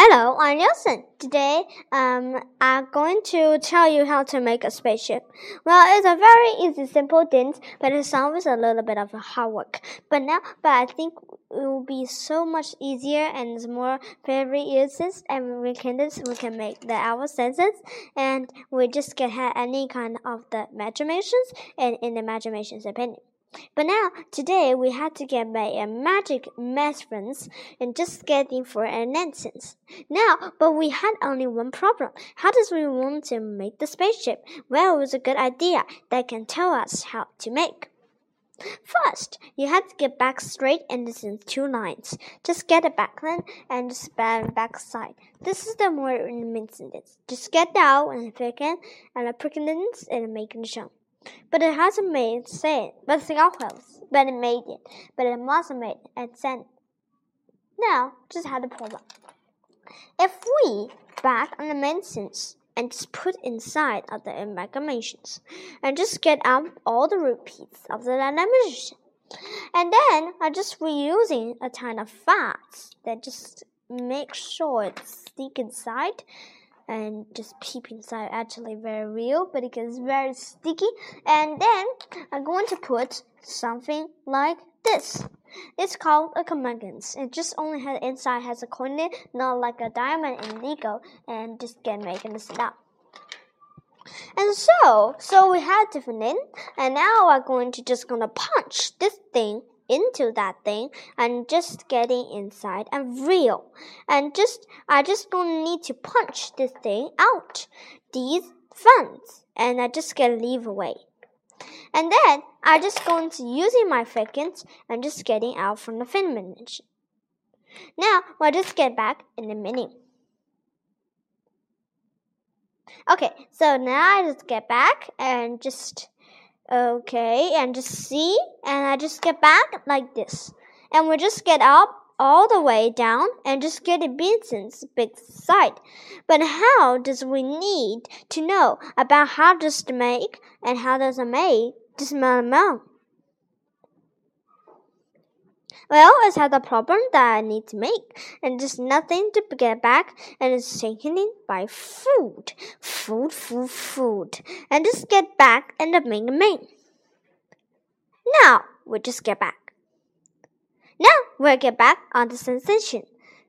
Hello, I'm Nelson. Today, um, I'm going to tell you how to make a spaceship. Well, it's a very easy, simple thing, but it sounds a little bit of hard work. But now, but I think it will be so much easier and more very easy. And we can just we can make the our senses, and we just can have any kind of the imaginations and in the imaginations opinion. But now, today, we had to get by a magic measurements and just get getting for an instance. Now, but we had only one problem. How does we want to make the spaceship? Well, it was a good idea that can tell us how to make. First, you have to get back straight and this in two lines. Just get a backline and just back side. This is the more maintenance. Just get down and pick it and a pricking and make the show. But it hasn't made sense. But Singapore, but it made it. But it must have made it sent. Now, just had a problem. If we back on the mentions and just put inside of the amalgamations and just get out all the repeats of the animation. And then I just reusing a ton of fats that just make sure it's stick inside and just peep inside actually very real but it gets very sticky. And then I'm going to put something like this. It's called a commandants it just only has inside has a coin in it, not like a diamond in Lego and just get making this up and so so we have different name and now we're going to just gonna punch this thing into that thing and just getting inside and real. And just I just gonna need to punch this thing out. These funds. And I just get leave away. And then I just going to using my seconds and just getting out from the fin dimension. Now we'll just get back in a minute. Okay, so now I just get back and just Okay, and just see, and I just get back like this. And we just get up all the way down and just get a Benson's big side. But how does we need to know about how does to make and how does it make this amount? Well, it's had a problem that I need to make, and there's nothing to get back, and it's taken in by food, food, food, food, and just get back and the main main. Now we just get back. Now we'll get back on the sensation.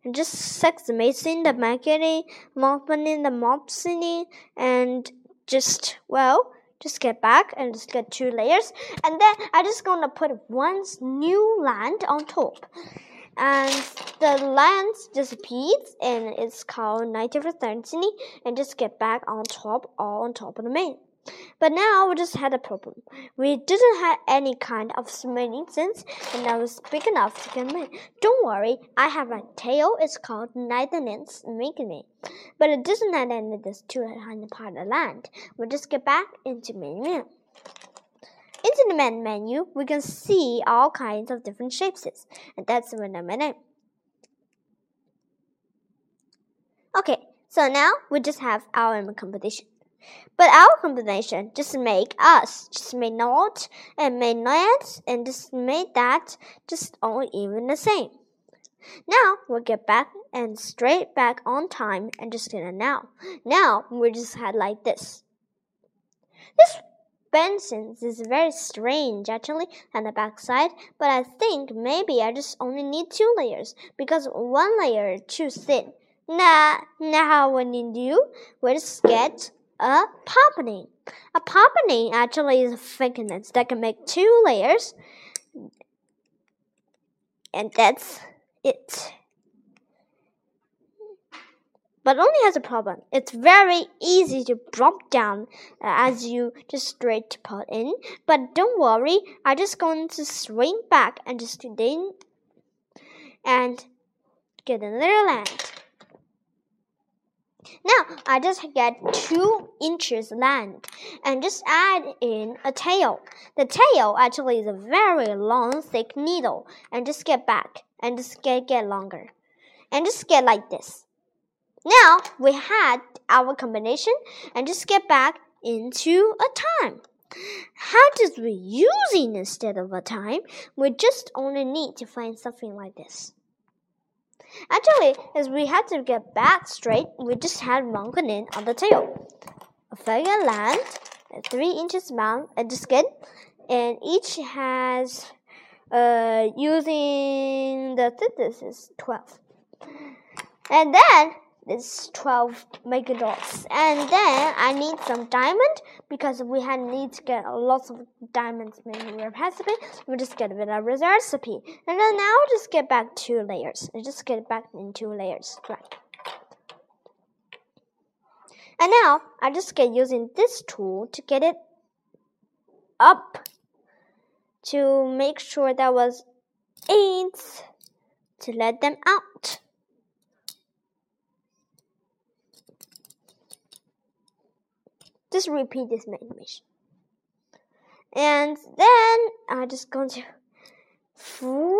And just sex amazing the marketing, mopping in the mopsing, and just well just get back and just get two layers. And then I just gonna put one new land on top. And the land disappears and it's called 90 and just get back on top all on top of the main. But now we just had a problem. We didn't have any kind of swimming sense, and I was big enough to get in. Don't worry, I have a tail. It's called Netherlands Making But it doesn't any of this two hundred part of land. We'll just get back into menu. Into the main menu, we can see all kinds of different shapes, and that's in a minute. Okay, so now we just have our competition. But our combination just make us, just made not and made not and just made that just all even the same. Now we'll get back and straight back on time and just it now. Now we just had like this. This Benson's is very strange actually on the back side, but I think maybe I just only need two layers because one layer too thin. Nah, now what you do, we just get a popping. A popping actually is a thickness that can make two layers. And that's it. But only has a problem. It's very easy to drop down uh, as you just straight put in. But don't worry, I'm just going to swing back and just in and get another land. Now I just get two inches length and just add in a tail. The tail actually is a very long, thick needle and just get back and just get, get longer and just get like this. Now we had our combination and just get back into a time. How does we using instead of a time? We just only need to find something like this. Actually, as we had to get back straight, we just had manganese on the tail. A figure land, three inches long and the skin, and each has uh using the thickness is twelve. And then it's 12 mega dots. And then I need some diamond because we had need to get a lots of diamonds in our recipe. We just get a bit of recipe. And then now just get back two layers. And just get back in two layers. Right. And now I just get using this tool to get it up to make sure that was eight to let them out. Just repeat this animation. And then I'm just going to free.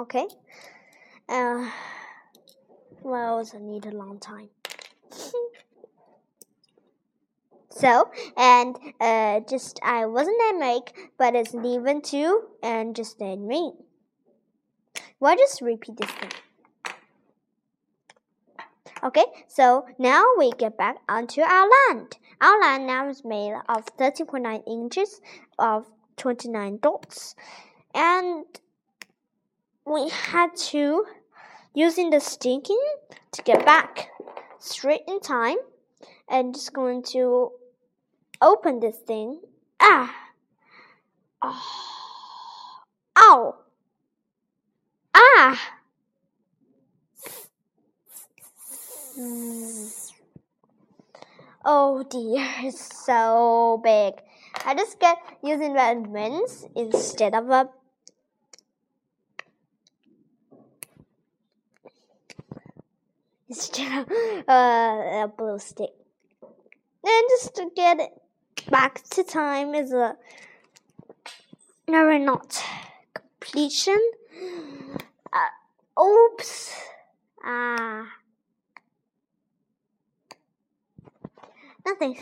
Okay. Uh, well, I need a long time. so, and uh, just I wasn't that make, but it's even two, and just a me. Why just repeat this thing? Okay, so now we get back onto our land. Our land now is made of 13.9 inches of 29 dots. And we had to using the stinking to get back straight in time and just going to open this thing. Ah! Oh. Ow! Ah! Oh dear, it's so big. I just get using wings instead of a instead of uh, a blue stick. And just to get it back to time is a never not completion. Uh, oops. Ah. Nothing.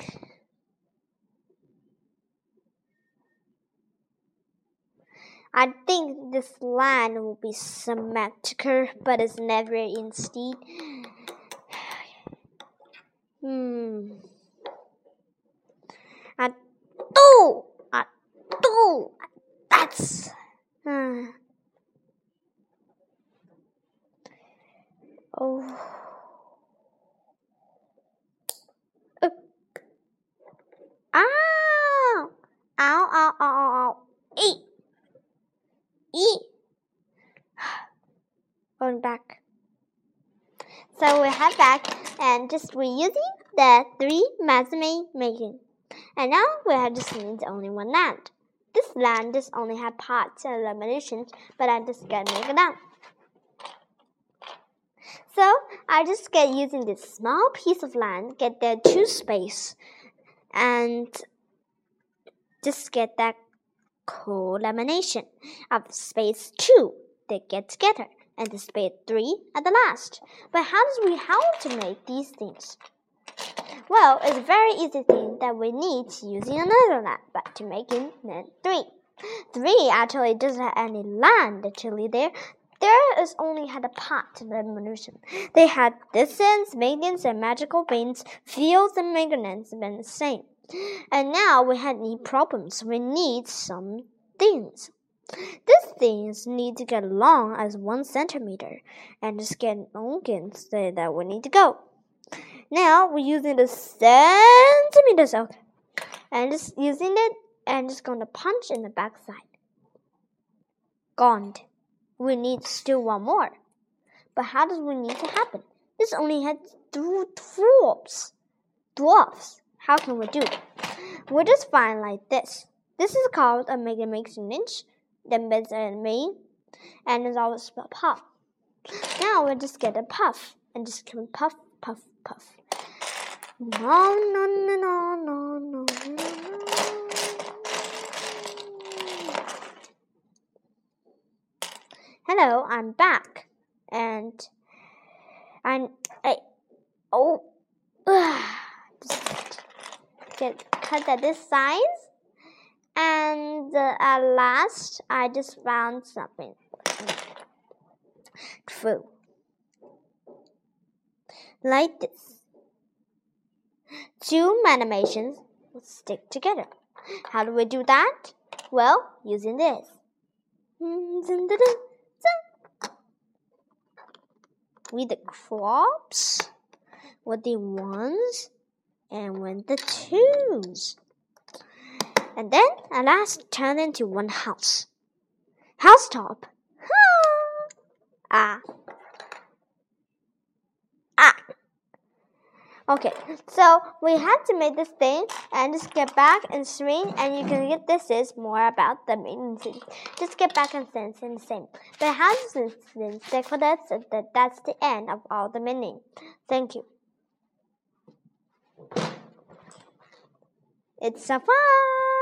I think this line will be symmetrical, but it's never instead. Hmm. I do. I do. That's. Uh, oh. Uh. Ow! Ow, ow, ow, ow. Eat. Eat. Going back. So we head back and just reusing the three Mazame making. And now we have just need only one land. This land just only have parts and eliminations, but I just get make it down. So I just get using this small piece of land, get the two space, and just get that cool lamination of space two. They get together and the space three at the last. But how does we how to make these things? Well, it's a very easy thing that we need using another land, but to make it three. Three actually doesn't have any land actually there. There is only had a pot the evolution. They had distance, maintenance, and magical beings, fields, and maintenance been the same. And now we had need problems. We need some things. These things need to get long as one centimeter and get organs that we need to go. Now we're using the centimeters okay. and just using it and just going to punch in the backside. Gone. We need still one more. But how does we need to happen? This only had dwarfs. Dwarfs. How can we do it? We just find like this. This is called a mega mixing inch. Then beds and main. And it's always spelled puff. Now we just get a puff and just keep puff, puff, puff. No, no, no, no, no, no, no. Hello, I'm back, and I'm I oh, just cut at this size, and uh, at last, I just found something. True. Like this. Two animations stick together. How do we do that? Well, using this. With the crops, with the ones, and with the twos. And then at last turn into one house. Housetop. ah. Ah. Okay, so we had to make this thing and just get back and swing and you can get this is more about the main. Just get back and send and does this stick for that? So that that's the end of all the meaning. Thank you. It's a fun!